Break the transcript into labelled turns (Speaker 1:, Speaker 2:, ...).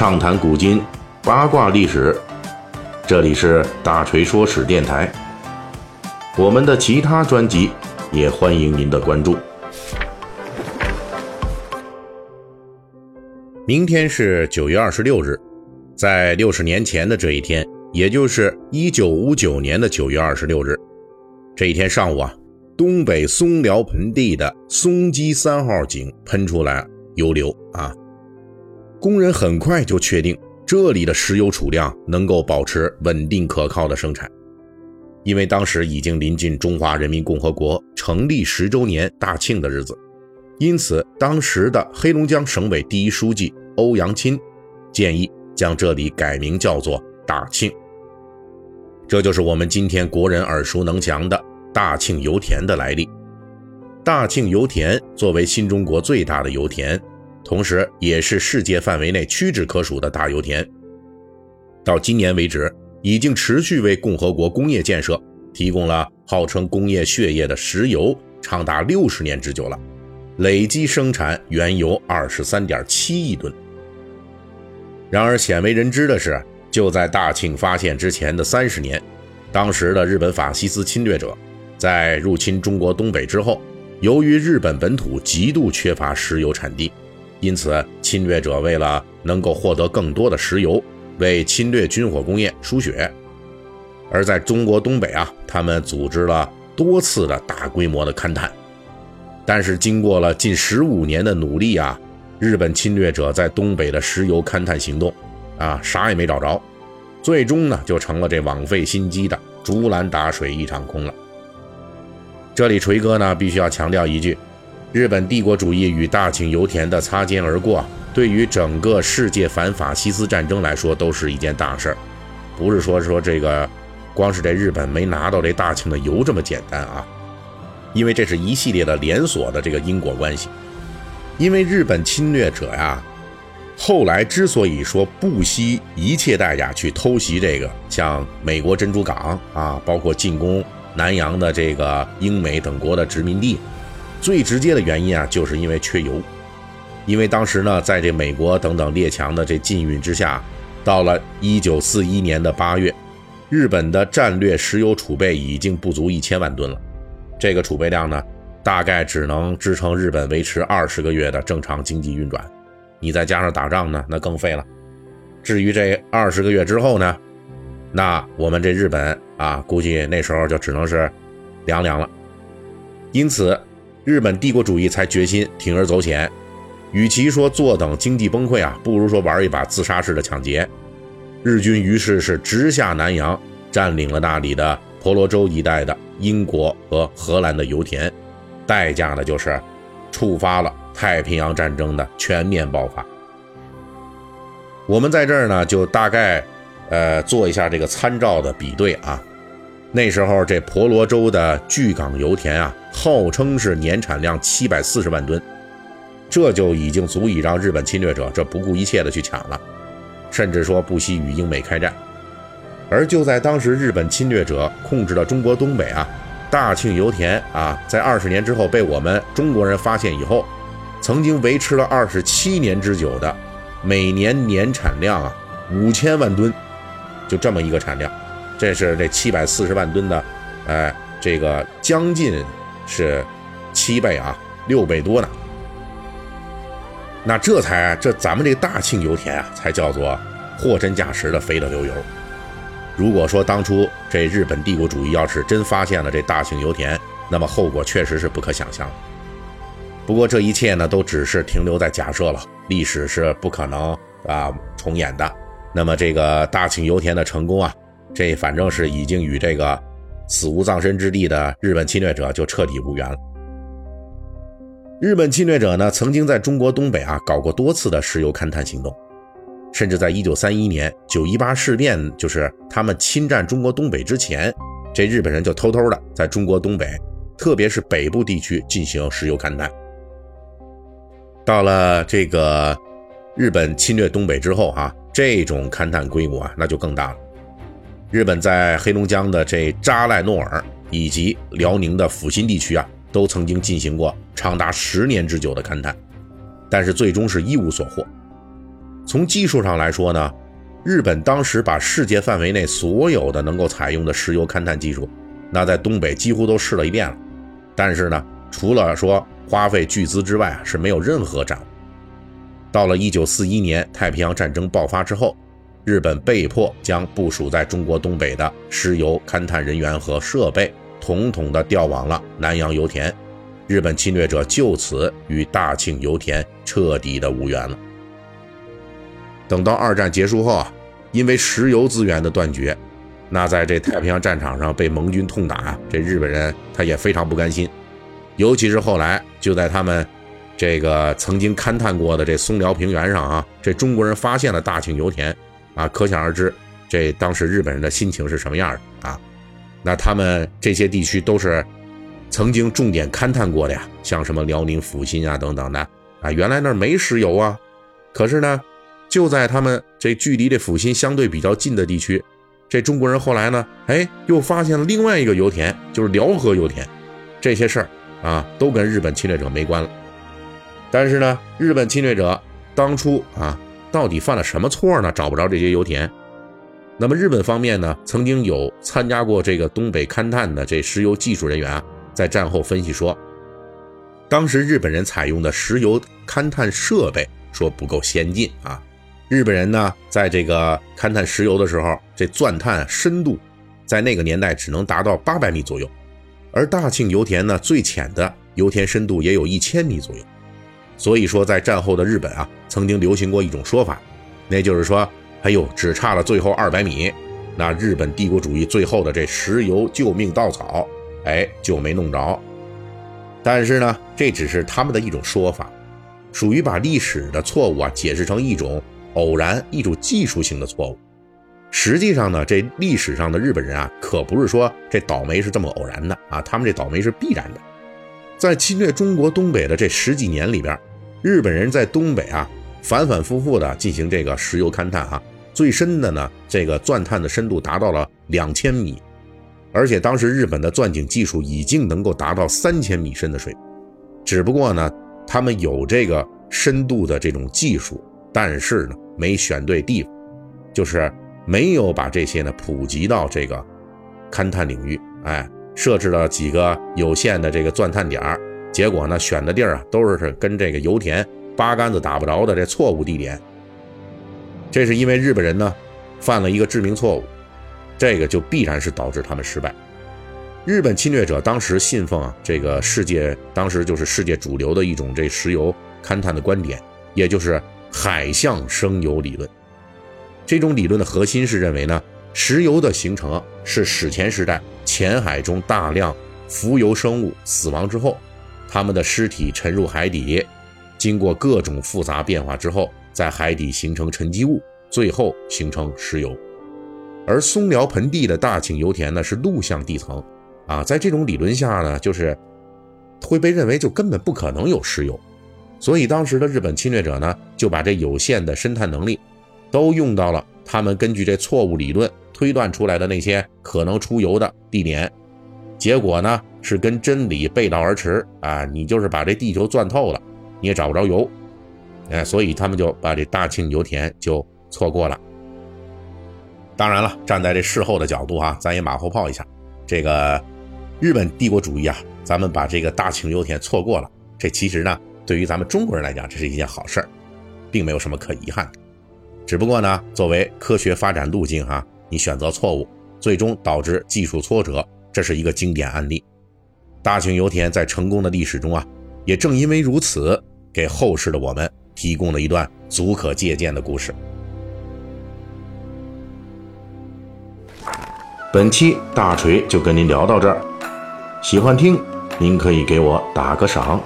Speaker 1: 畅谈古今，八卦历史。这里是大锤说史电台。我们的其他专辑也欢迎您的关注。明天是九月二十六日，在六十年前的这一天，也就是一九五九年的九月二十六日，这一天上午啊，东北松辽盆地的松基三号井喷出来油流啊。工人很快就确定这里的石油储量能够保持稳定可靠的生产，因为当时已经临近中华人民共和国成立十周年大庆的日子，因此当时的黑龙江省委第一书记欧阳钦建议将这里改名叫做大庆。这就是我们今天国人耳熟能详的大庆油田的来历。大庆油田作为新中国最大的油田。同时，也是世界范围内屈指可数的大油田。到今年为止，已经持续为共和国工业建设提供了号称工业血液的石油，长达六十年之久了，累计生产原油二十三点七亿吨。然而，鲜为人知的是，就在大庆发现之前的三十年，当时的日本法西斯侵略者在入侵中国东北之后，由于日本本土极度缺乏石油产地。因此，侵略者为了能够获得更多的石油，为侵略军火工业输血。而在中国东北啊，他们组织了多次的大规模的勘探。但是，经过了近十五年的努力啊，日本侵略者在东北的石油勘探行动啊，啥也没找着，最终呢，就成了这枉费心机的竹篮打水一场空了。这里锤哥呢，必须要强调一句。日本帝国主义与大庆油田的擦肩而过，对于整个世界反法西斯战争来说，都是一件大事儿。不是说说这个，光是这日本没拿到这大庆的油这么简单啊，因为这是一系列的连锁的这个因果关系。因为日本侵略者呀，后来之所以说不惜一切代价去偷袭这个像美国珍珠港啊，包括进攻南洋的这个英美等国的殖民地。最直接的原因啊，就是因为缺油。因为当时呢，在这美国等等列强的这禁运之下，到了一九四一年的八月，日本的战略石油储备已经不足一千万吨了。这个储备量呢，大概只能支撑日本维持二十个月的正常经济运转。你再加上打仗呢，那更废了。至于这二十个月之后呢，那我们这日本啊，估计那时候就只能是凉凉了。因此。日本帝国主义才决心铤而走险，与其说坐等经济崩溃啊，不如说玩一把自杀式的抢劫。日军于是是直下南洋，占领了那里的婆罗洲一带的英国和荷兰的油田，代价呢就是触发了太平洋战争的全面爆发。我们在这儿呢就大概呃做一下这个参照的比对啊。那时候，这婆罗洲的巨港油田啊，号称是年产量七百四十万吨，这就已经足以让日本侵略者这不顾一切的去抢了，甚至说不惜与英美开战。而就在当时，日本侵略者控制了中国东北啊，大庆油田啊，在二十年之后被我们中国人发现以后，曾经维持了二十七年之久的每年年产量啊五千万吨，就这么一个产量。这是这七百四十万吨的，哎，这个将近是七倍啊，六倍多呢。那这才这咱们这大庆油田啊，才叫做货真价实的飞得流油。如果说当初这日本帝国主义要是真发现了这大庆油田，那么后果确实是不可想象。不过这一切呢，都只是停留在假设了，历史是不可能啊重演的。那么这个大庆油田的成功啊。这反正是已经与这个死无葬身之地的日本侵略者就彻底无缘了。日本侵略者呢，曾经在中国东北啊搞过多次的石油勘探行动，甚至在1931年九一八事变，就是他们侵占中国东北之前，这日本人就偷偷的在中国东北，特别是北部地区进行石油勘探。到了这个日本侵略东北之后，啊，这种勘探规模啊，那就更大了。日本在黑龙江的这扎赖诺尔以及辽宁的阜新地区啊，都曾经进行过长达十年之久的勘探，但是最终是一无所获。从技术上来说呢，日本当时把世界范围内所有的能够采用的石油勘探技术，那在东北几乎都试了一遍了。但是呢，除了说花费巨资之外，是没有任何展。到了一九四一年太平洋战争爆发之后，日本被迫将部署在中国东北的石油勘探人员和设备统统的调往了南洋油田。日本侵略者就此与大庆油田彻底的无缘了。等到二战结束后啊，因为石油资源的断绝，那在这太平洋战场上被盟军痛打，这日本人他也非常不甘心。尤其是后来就在他们这个曾经勘探过的这松辽平原上啊，这中国人发现了大庆油田啊，可想而知，这当时日本人的心情是什么样的啊？那他们这些地区都是。曾经重点勘探过的呀，像什么辽宁阜新啊等等的啊，原来那儿没石油啊，可是呢，就在他们这距离这阜新相对比较近的地区，这中国人后来呢，哎，又发现了另外一个油田，就是辽河油田。这些事儿啊，都跟日本侵略者没关了。但是呢，日本侵略者当初啊，到底犯了什么错呢？找不着这些油田。那么日本方面呢，曾经有参加过这个东北勘探的这石油技术人员啊。在战后分析说，当时日本人采用的石油勘探设备说不够先进啊。日本人呢，在这个勘探石油的时候，这钻探深度在那个年代只能达到八百米左右，而大庆油田呢，最浅的油田深度也有一千米左右。所以说，在战后的日本啊，曾经流行过一种说法，那就是说，哎呦，只差了最后二百米，那日本帝国主义最后的这石油救命稻草。哎，就没弄着。但是呢，这只是他们的一种说法，属于把历史的错误啊解释成一种偶然、一种技术性的错误。实际上呢，这历史上的日本人啊，可不是说这倒霉是这么偶然的啊，他们这倒霉是必然的。在侵略中国东北的这十几年里边，日本人在东北啊反反复复的进行这个石油勘探啊，最深的呢，这个钻探的深度达到了两千米。而且当时日本的钻井技术已经能够达到三千米深的水，只不过呢，他们有这个深度的这种技术，但是呢，没选对地方，就是没有把这些呢普及到这个勘探领域。哎，设置了几个有限的这个钻探点儿，结果呢，选的地儿啊都是是跟这个油田八竿子打不着的这错误地点。这是因为日本人呢犯了一个致命错误。这个就必然是导致他们失败。日本侵略者当时信奉啊，这个世界当时就是世界主流的一种这石油勘探的观点，也就是海象生油理论。这种理论的核心是认为呢，石油的形成是史前时代浅海中大量浮游生物死亡之后，他们的尸体沉入海底，经过各种复杂变化之后，在海底形成沉积物，最后形成石油。而松辽盆地的大庆油田呢是陆相地层，啊，在这种理论下呢，就是会被认为就根本不可能有石油，所以当时的日本侵略者呢就把这有限的深探能力都用到了他们根据这错误理论推断出来的那些可能出油的地点，结果呢是跟真理背道而驰啊！你就是把这地球钻透了，你也找不着油，哎，所以他们就把这大庆油田就错过了。当然了，站在这事后的角度啊，咱也马后炮一下，这个日本帝国主义啊，咱们把这个大庆油田错过了，这其实呢，对于咱们中国人来讲，这是一件好事儿，并没有什么可遗憾的。只不过呢，作为科学发展路径哈，你选择错误，最终导致技术挫折，这是一个经典案例。大庆油田在成功的历史中啊，也正因为如此，给后世的我们提供了一段足可借鉴的故事。本期大锤就跟您聊到这儿，喜欢听您可以给我打个赏。